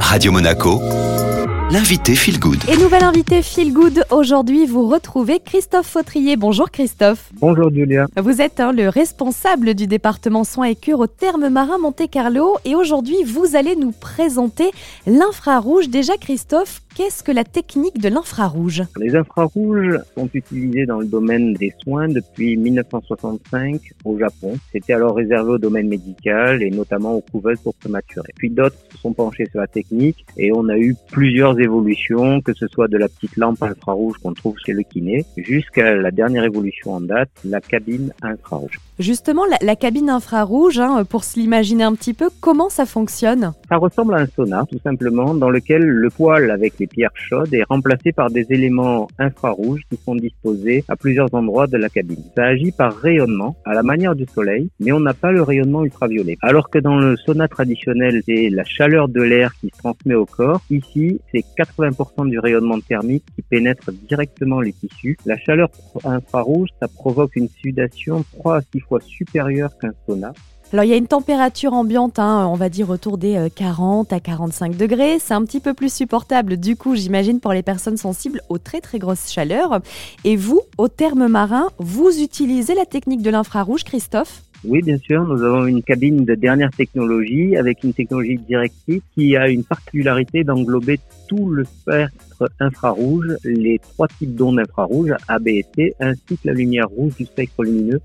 Radio Monaco, l'invité Feel Good. Et nouvel invité Feel Good, aujourd'hui vous retrouvez Christophe Fautrier. Bonjour Christophe. Bonjour Julia. Vous êtes hein, le responsable du département soins et cure au terme marin Monte Carlo et aujourd'hui vous allez nous présenter l'infrarouge. Déjà Christophe, Qu'est-ce que la technique de l'infrarouge? Les infrarouges sont utilisés dans le domaine des soins depuis 1965 au Japon. C'était alors réservé au domaine médical et notamment aux couveuses pour prématurés. Puis d'autres se sont penchés sur la technique et on a eu plusieurs évolutions, que ce soit de la petite lampe infrarouge qu'on trouve chez le kiné jusqu'à la dernière évolution en date, la cabine infrarouge. Justement, la, cabine infrarouge, hein, pour se l'imaginer un petit peu, comment ça fonctionne? Ça ressemble à un sauna, tout simplement, dans lequel le poêle avec les pierres chaudes est remplacé par des éléments infrarouges qui sont disposés à plusieurs endroits de la cabine. Ça agit par rayonnement, à la manière du soleil, mais on n'a pas le rayonnement ultraviolet. Alors que dans le sauna traditionnel, c'est la chaleur de l'air qui se transmet au corps, ici, c'est 80% du rayonnement thermique qui pénètre directement les tissus. La chaleur infrarouge, ça provoque une sudation 3 à 6 fois supérieure qu'un sauna. Alors il y a une température ambiante, hein, on va dire autour des 40 euh, à 45 degrés. C'est un petit peu plus supportable du coup, j'imagine, pour les personnes sensibles aux très très grosses chaleurs. Et vous, au terme marin, vous utilisez la technique de l'infrarouge, Christophe? Oui, bien sûr. Nous avons une cabine de dernière technologie avec une technologie directive qui a une particularité d'englober tout le spectre infrarouge, les trois types d'ondes infrarouges, A, B et C, ainsi que la lumière rouge du spectre lumineux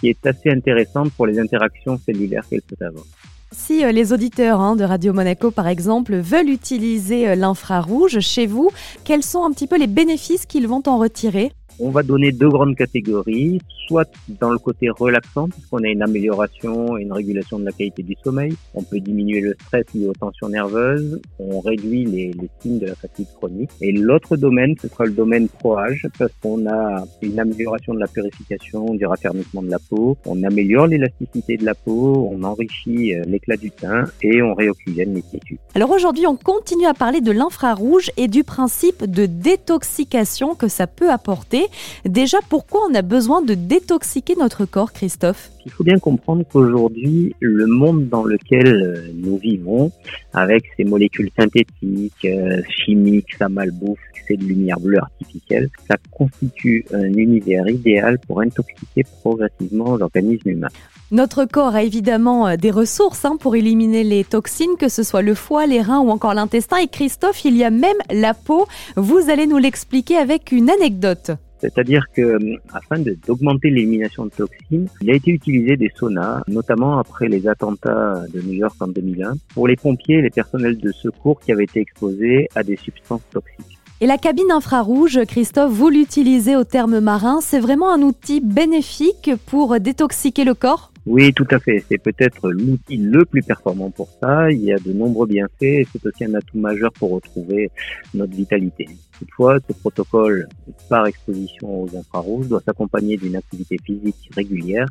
qui est assez intéressante pour les interactions cellulaires qu'elle peut avoir. Si euh, les auditeurs hein, de Radio Monaco, par exemple, veulent utiliser euh, l'infrarouge chez vous, quels sont un petit peu les bénéfices qu'ils vont en retirer? On va donner deux grandes catégories, soit dans le côté relaxant, puisqu'on a une amélioration et une régulation de la qualité du sommeil. On peut diminuer le stress lié aux tensions nerveuses. On réduit les, signes de la fatigue chronique. Et l'autre domaine, ce sera le domaine proage, parce qu'on a une amélioration de la purification, du raffermissement de la peau. On améliore l'élasticité de la peau, on enrichit euh, l'éclat du teint et on réoxygène les tissus. Alors aujourd'hui, on continue à parler de l'infrarouge et du principe de détoxication que ça peut apporter. Déjà, pourquoi on a besoin de détoxiquer notre corps, Christophe? Il faut bien comprendre qu'aujourd'hui, le monde dans lequel euh, nous vivons, avec ces molécules synthétiques, euh, chimiques, sa malbouffe, ces lumière bleue artificielle, ça constitue un univers idéal pour intoxiquer progressivement l'organisme humain. Notre corps a évidemment euh, des ressources hein, pour éliminer les toxines, que ce soit le foie, les reins ou encore l'intestin. Et Christophe, il y a même la peau. Vous allez nous l'expliquer avec une anecdote. C'est-à-dire que, afin d'augmenter l'élimination de toxines, il a été utilisé des saunas, notamment après les attentats de New York en 2001, pour les pompiers et les personnels de secours qui avaient été exposés à des substances toxiques. Et la cabine infrarouge, Christophe, vous l'utilisez au terme marin, c'est vraiment un outil bénéfique pour détoxiquer le corps? Oui, tout à fait. C'est peut-être l'outil le plus performant pour ça. Il y a de nombreux bienfaits et c'est aussi un atout majeur pour retrouver notre vitalité. Toutefois, ce protocole par exposition aux infrarouges doit s'accompagner d'une activité physique régulière,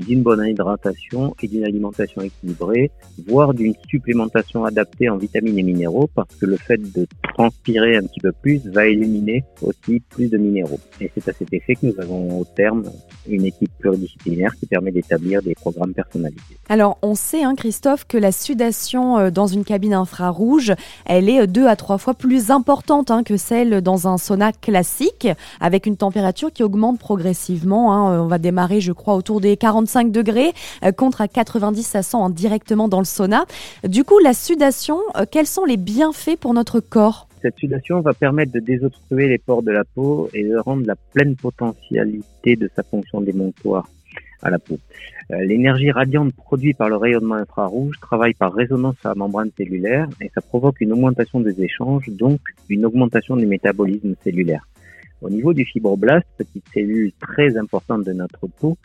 d'une bonne hydratation et d'une alimentation équilibrée, voire d'une supplémentation adaptée en vitamines et minéraux parce que le fait de transpirer un petit peu plus va éliminer aussi plus de minéraux. Et c'est à cet effet que nous avons au terme une équipe pluridisciplinaire qui permet d'établir des programmes personnalisés. Alors, on sait, hein, Christophe, que la sudation euh, dans une cabine infrarouge, elle est deux à trois fois plus importante hein, que celle dans un sauna classique, avec une température qui augmente progressivement. Hein. Euh, on va démarrer, je crois, autour des 45 degrés, euh, contre à 90 à 100 directement dans le sauna. Du coup, la sudation, quels sont les bienfaits pour notre corps? Cette sudation va permettre de désobstruer les pores de la peau et de rendre la pleine potentialité de sa fonction démontoire à la peau. Euh, l'énergie radiante produite par le rayonnement infrarouge travaille par résonance à la membrane cellulaire et ça provoque une augmentation des échanges, donc une augmentation du métabolisme cellulaire. Au niveau du fibroblast, petite cellule très importante de notre peau,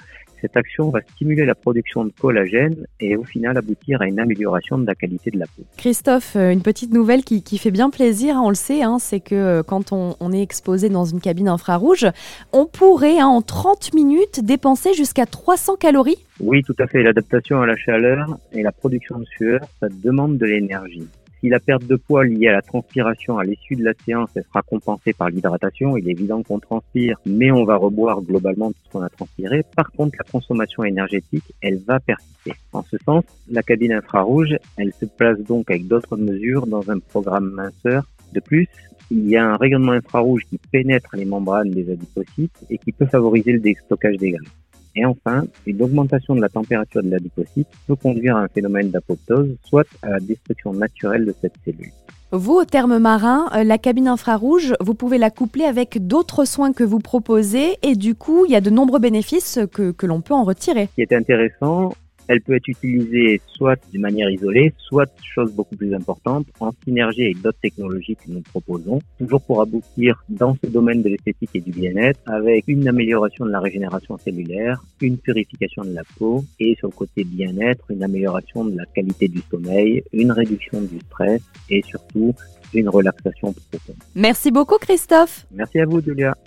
cette action va stimuler la production de collagène et au final aboutir à une amélioration de la qualité de la peau. Christophe, euh, une petite nouvelle qui, fait bien plaisir, on le sait, hein, c'est que euh, quand on, est exposé dans une cabine infrarouge, on pourrait hein, en 30 minutes dépenser jusqu'à 300 calories Oui, tout à fait. L'adaptation à la chaleur et la production de sueur, ça demande de l'énergie. Si la perte de poids liée à la transpiration à l'issue de la séance sera compensée par l'hydratation, il est évident qu'on transpire, mais on va reboire globalement tout ce qu'on a transpiré. Par contre, la consommation énergétique, elle va persister. En ce sens, la cabine infrarouge, elle se place donc avec d'autres mesures dans un programme minceur. De plus, il y a un rayonnement infrarouge qui pénètre les membranes des adipocytes et qui peut favoriser le déstockage des graisses. Et enfin, une augmentation de la température de l'adipocyte peut conduire à un phénomène d'apoptose, soit à la destruction naturelle de cette cellule. Vous, au terme marin, euh, la cabine infrarouge, vous pouvez la coupler avec d'autres soins que vous proposez et du coup, il y a de nombreux bénéfices que, que l'on peut en retirer. Ce qui est intéressant, elle peut être utilisée soit de manière isolée, soit, chose beaucoup plus importante, en synergie avec d'autres technologies que nous proposons, toujours pour aboutir dans ce domaine de l'esthétique et du bien-être avec une amélioration de la régénération cellulaire, une purification de la peau et sur le côté bien-être, une amélioration de la qualité du sommeil, une réduction du stress et surtout une relaxation profonde. Merci beaucoup Christophe. Merci à vous Julia.